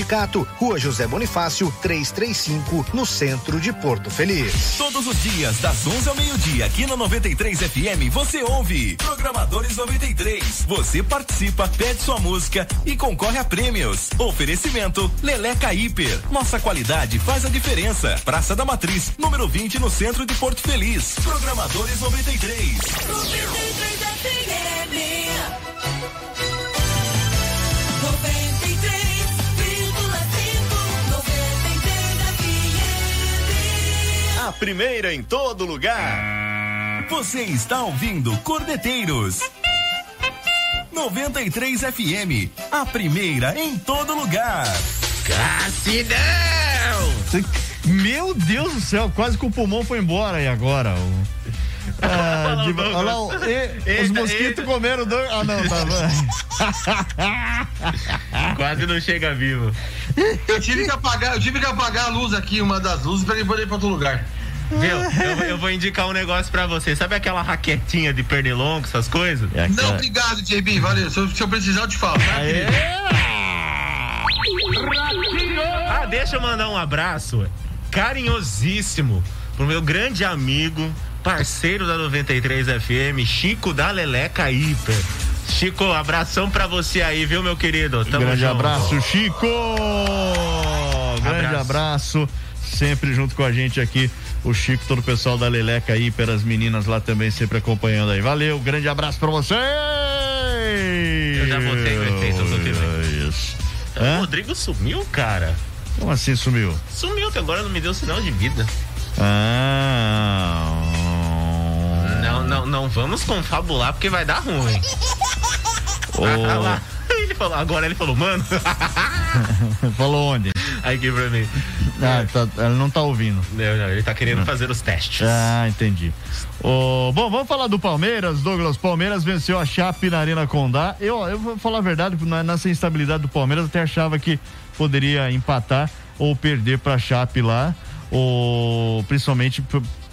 Rua José Bonifácio, 335, no centro de Porto Feliz. Todos os dias, das 11 ao meio-dia, aqui na 93 FM, você ouve Programadores 93. Você participa, pede sua música e concorre a prêmios. Oferecimento Leleca Hiper. Nossa qualidade faz a diferença. Praça da Matriz, número 20, no centro de Porto Feliz. Programadores 93. 93 FM. A primeira em todo lugar. Você está ouvindo Cordeteiros. 93 FM, a primeira em todo lugar. Cassidão! Meu Deus do céu, quase que o pulmão foi embora aí agora. O... *laughs* Ah, de... Olha lá, o- e- os mosquitos comeram dois. Ah, não, tá. *laughs* Quase não chega vivo. Eu tive que apagar, eu tive que apagar a luz aqui, uma das luzes, pra ele poder ir pra outro lugar. Viu? Eu, eu vou indicar um negócio pra você. Sabe aquela raquetinha de pernilongo, essas coisas? Não, obrigado, JB, valeu. Se eu, se eu precisar, eu te falo. Tá, querido? Ah, deixa eu mandar um abraço carinhosíssimo pro meu grande amigo, parceiro da 93 FM, Chico da Leleca Hiper. Chico, abração pra você aí, viu, meu querido? Tamo Grande junto. abraço, Chico! Grande Abraço. abraço. Sempre junto com a gente aqui, o Chico, todo o pessoal da Leleca Hiper, as meninas lá também sempre acompanhando aí. Valeu, grande abraço pra você! Eu já botei o efeito, eu botei o Isso. O Rodrigo sumiu, cara. Como assim sumiu? Sumiu, que agora não me deu sinal de vida. Ah. Não, não, não vamos confabular porque vai dar ruim. Ah, lá. *laughs* Ele falou, agora ele falou, mano. *laughs* Falou onde? Aqui pra mim. Ah, tá, ele não tá ouvindo. Não, não, ele tá querendo fazer os testes. Ah, entendi. Ô, bom, vamos falar do Palmeiras, Douglas. Palmeiras venceu a Chape na Arena Condá. Eu, eu vou falar a verdade, nessa instabilidade do Palmeiras, até achava que poderia empatar ou perder pra Chape lá, ou principalmente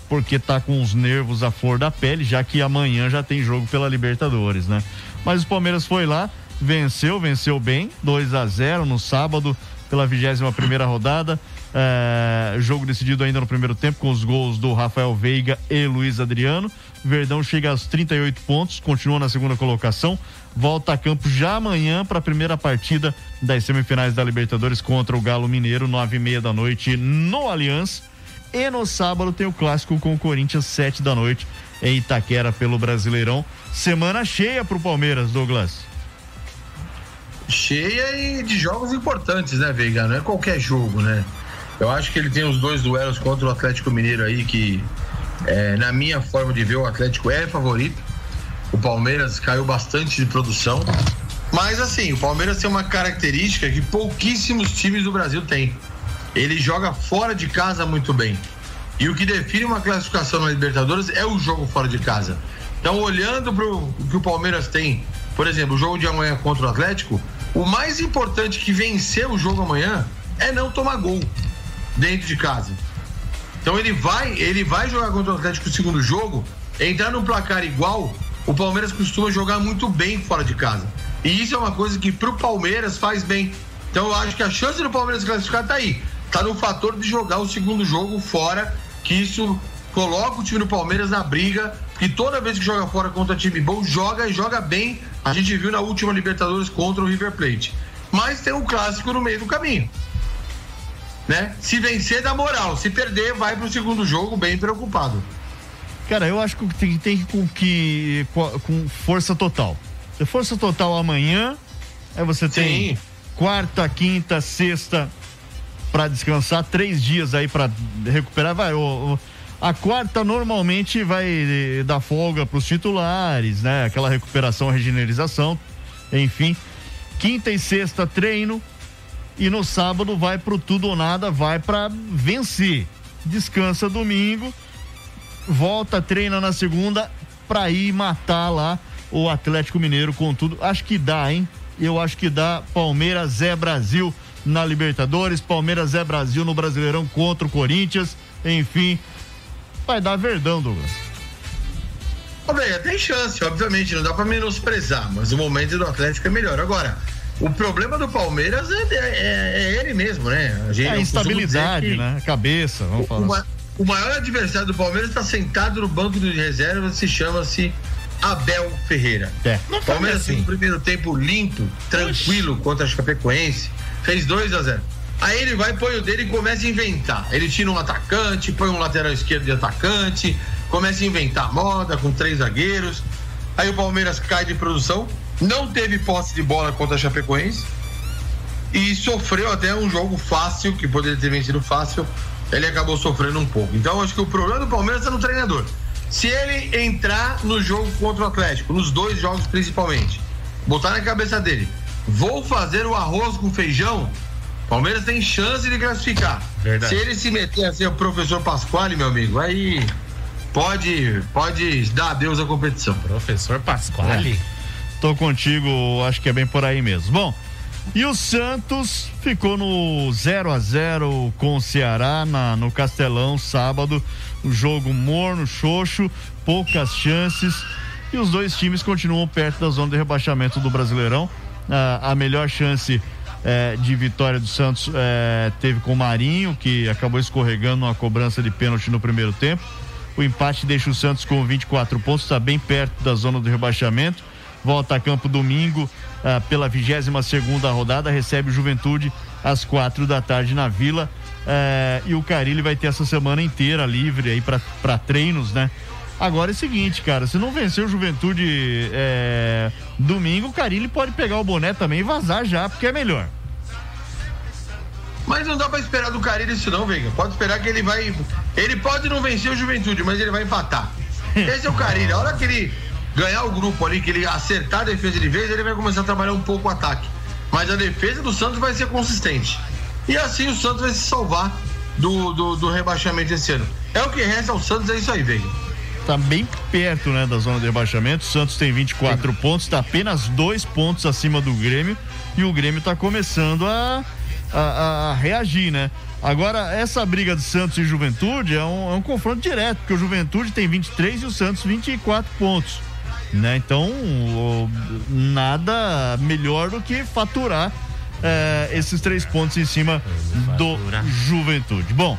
porque tá com os nervos à flor da pele, já que amanhã já tem jogo pela Libertadores, né? Mas o Palmeiras foi lá, venceu, venceu bem, 2 a 0 no sábado, pela 21 primeira rodada. É, jogo decidido ainda no primeiro tempo com os gols do Rafael Veiga e Luiz Adriano. Verdão chega aos 38 pontos, continua na segunda colocação. Volta a campo já amanhã para a primeira partida das semifinais da Libertadores contra o Galo Mineiro, nove e meia da noite no Allianz. E no sábado tem o clássico com o Corinthians, sete da noite em Itaquera pelo Brasileirão. Semana cheia pro Palmeiras, Douglas. Cheia e de jogos importantes, né, Veiga? Não é qualquer jogo, né? Eu acho que ele tem os dois duelos contra o Atlético Mineiro aí, que é, na minha forma de ver, o Atlético é favorito. O Palmeiras caiu bastante de produção. Mas assim, o Palmeiras tem uma característica que pouquíssimos times do Brasil têm. Ele joga fora de casa muito bem. E o que define uma classificação na Libertadores é o jogo fora de casa. Então, olhando para o que o Palmeiras tem, por exemplo, o jogo de amanhã contra o Atlético, o mais importante que vencer o jogo amanhã é não tomar gol dentro de casa. Então ele vai, ele vai jogar contra o Atlético no segundo jogo, entrar num placar igual, o Palmeiras costuma jogar muito bem fora de casa. E isso é uma coisa que pro Palmeiras faz bem. Então eu acho que a chance do Palmeiras classificar tá aí. Tá no fator de jogar o segundo jogo fora, que isso coloca o time do Palmeiras na briga, porque toda vez que joga fora contra time bom, joga e joga bem. A gente viu na última Libertadores contra o River Plate. Mas tem um clássico no meio do caminho. Né? Se vencer, dá moral. Se perder, vai pro segundo jogo bem preocupado. Cara, eu acho que tem, tem que com que com, força total. Força total amanhã, aí você tem Sim. quarta, quinta, sexta pra descansar, três dias aí pra recuperar. Vai, o, o- a quarta normalmente vai eh, dar folga pros titulares, né? Aquela recuperação, regenerização, enfim. Quinta e sexta treino e no sábado vai pro tudo ou nada, vai pra vencer. Descansa domingo volta, treina na segunda pra ir matar lá o Atlético Mineiro com tudo. Acho que dá, hein? Eu acho que dá. Palmeiras é Brasil na Libertadores, Palmeiras é Brasil no Brasileirão contra o Corinthians, enfim. Vai dar verdão, Douglas. Breia, tem chance, obviamente, não dá pra menosprezar, mas o momento do Atlético é melhor. Agora, o problema do Palmeiras é, é- é ele mesmo, né? A gente- É a instabilidade, né? Cabeça, vamos O, falar. ma- assim. o maior adversário do Palmeiras está sentado no banco de reservas, se chama-se Abel Ferreira. É. O Palmeiras assim. fez um primeiro tempo limpo, tranquilo contra a Chapecoense, fez 2 a 0 Aí ele vai, põe o dele e começa a inventar. Ele tira um atacante, põe um lateral esquerdo de atacante, começa a inventar moda com três zagueiros. Aí o Palmeiras cai de produção, não teve posse de bola contra a Chapecoense e sofreu até um jogo fácil, que poderia ter vencido fácil, ele acabou sofrendo um pouco. Então acho que o problema do Palmeiras é no treinador. Se ele entrar no jogo contra o Atlético, nos dois jogos principalmente, botar na cabeça dele, vou fazer o arroz com feijão, Palmeiras tem chance de classificar. Verdade. Se ele se meter a ser o professor Pasquale, meu amigo, aí pode, pode dar adeus à competição. Professor Pasquale. Tô contigo, acho que é bem por aí mesmo. Bom, e o Santos ficou no 0 a 0 com o Ceará na, no Castelão sábado. O jogo morno, xoxo, poucas chances. E os dois times continuam perto da zona de rebaixamento do Brasileirão. Ah, a melhor chance eh, de vitória do Santos eh, teve com o Marinho, que acabou escorregando uma cobrança de pênalti no primeiro tempo. O empate deixa o Santos com 24 pontos, está bem perto da zona do rebaixamento. Volta a campo domingo ah, pela 22 segunda rodada, recebe o Juventude às quatro da tarde na Vila. Eh, e o Carilli vai ter essa semana inteira livre aí para treinos, né? Agora é o seguinte, cara, se não vencer o Juventude eh, domingo, o Carilli pode pegar o boné também e vazar já, porque é melhor. Mas não dá pra esperar do Carilho isso não, Veiga. Pode esperar que ele vai. Ele pode não vencer o Juventude, mas ele vai empatar. *laughs* Esse é o Carilho. A hora que ele ganhar o grupo ali, que ele acertar a defesa de vez, ele vai começar a trabalhar um pouco o ataque. Mas a defesa do Santos vai ser consistente. E assim o Santos vai se salvar do, do, do rebaixamento esse ano. É o que resta ao Santos, é isso aí, Veiga. Tá bem perto, né, da zona de rebaixamento. O Santos tem 24 Sim. pontos, tá apenas dois pontos acima do Grêmio. E o Grêmio tá começando a, a, a reagir, né? Agora, essa briga de Santos e Juventude é um, é um confronto direto, porque o Juventude tem 23 e o Santos 24 pontos. Né? Então, nada melhor do que faturar é, esses três pontos em cima do Juventude. Bom,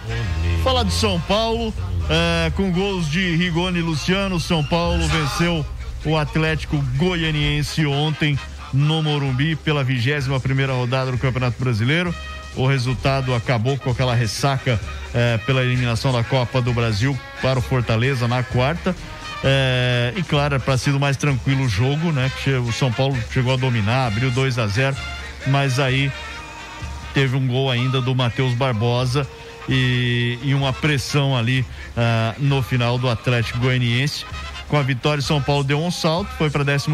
falar de São Paulo, é, com gols de Rigoni e Luciano, São Paulo venceu o Atlético Goianiense ontem no Morumbi pela 21 primeira rodada do Campeonato Brasileiro. O resultado acabou com aquela ressaca é, pela eliminação da Copa do Brasil para o Fortaleza na quarta. É, e claro, para ser mais tranquilo o jogo, né? O São Paulo chegou a dominar, abriu 2 a 0 mas aí teve um gol ainda do Matheus Barbosa e, e, uma pressão ali uh, no final do Atlético Goianiense. Com a vitória, São Paulo deu um salto, foi para 12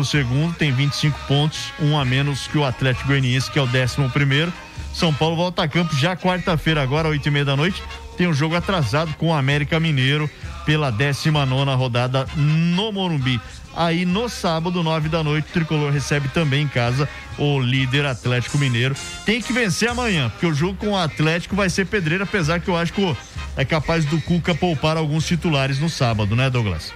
tem 25 pontos, um a menos que o Atlético Goianiense, que é o 11 primeiro. São Paulo volta a campo já quarta-feira, agora, oito e meia da noite. Tem um jogo atrasado com o América Mineiro pela 19 nona rodada no Morumbi. Aí no sábado, nove da noite, o Tricolor recebe também em casa o líder Atlético Mineiro. Tem que vencer amanhã, porque o jogo com o Atlético vai ser pedreira, apesar que eu acho que é capaz do Cuca poupar alguns titulares no sábado, né, Douglas?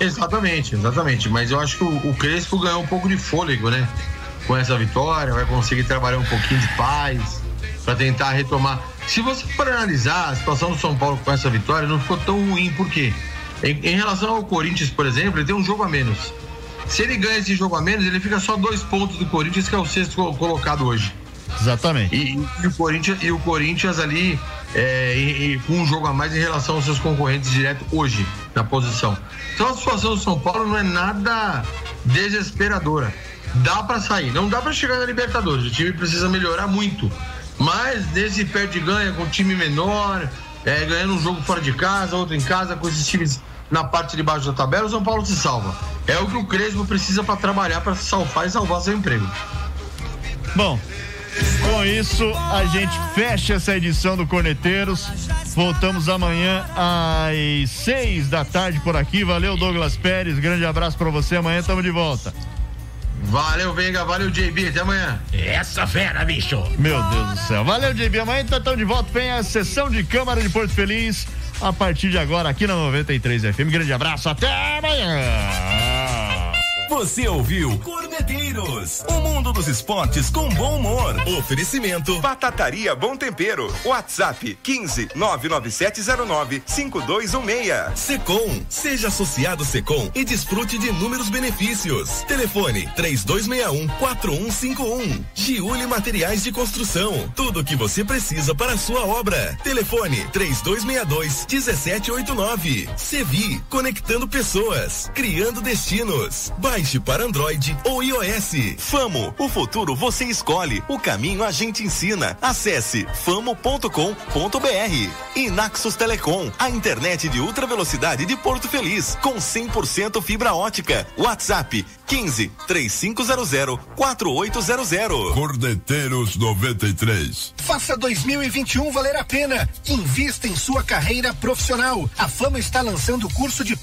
Exatamente, exatamente. Mas eu acho que o, o Crespo ganhou um pouco de fôlego, né? Com essa vitória, vai conseguir trabalhar um pouquinho de paz para tentar retomar. Se você for analisar a situação do São Paulo com essa vitória, não ficou tão ruim, por quê? Em, em, relação ao Corinthians, por exemplo, ele tem um jogo a menos. Se ele ganha esse jogo a menos, ele fica só dois pontos do Corinthians, que é o sexto colocado hoje. Exatamente. E, e o, Corinthians, e o Corinthians ali é, e, e, com um jogo a mais em relação aos seus concorrentes direto hoje na posição. Então a situação do São Paulo não é nada desesperadora. Dá para sair, não dá para chegar na Libertadores. O time precisa melhorar muito. Mas nesse perde ganha com time menor, é, ganhando um jogo fora de casa, outro em casa, com esses times na parte de baixo da tabela, o São Paulo se salva. É o que o Crespo precisa para trabalhar, para salvar e salvar seu emprego. Bom, com isso, a gente fecha essa edição do Corneteiros. Voltamos amanhã às seis da tarde por aqui. Valeu, Douglas Pérez. Grande abraço para você. Amanhã estamos de volta. Valeu, Venga. Valeu, JB. Até amanhã. Essa fera, bicho. Meu Deus do céu. Valeu, JB. Amanhã então estamos de volta. Vem a sessão de Câmara de Porto Feliz a partir de agora aqui na 93 FM. Grande abraço. Até amanhã. Você ouviu Corneteiros, o mundo dos esportes com bom humor. Oferecimento Batataria Bom Tempero. WhatsApp 15 99709 5216. Secom, seja associado Secom e desfrute de inúmeros benefícios. Telefone 3261 4151. Giuli Materiais de Construção. Tudo o que você precisa para a sua obra. Telefone 3262 1789. Sevi, conectando pessoas, criando destinos. Baixe para Android ou iOS. Famo, o futuro você escolhe, o caminho a gente ensina. Acesse famo.com.br. E Naxos Telecom, a internet de ultra velocidade de Porto Feliz, com 100% fibra ótica. WhatsApp 15 3500 4800. Cordeteiros 93. Faça 2021 valer a pena. Invista em sua carreira profissional. A Fama está lançando o curso de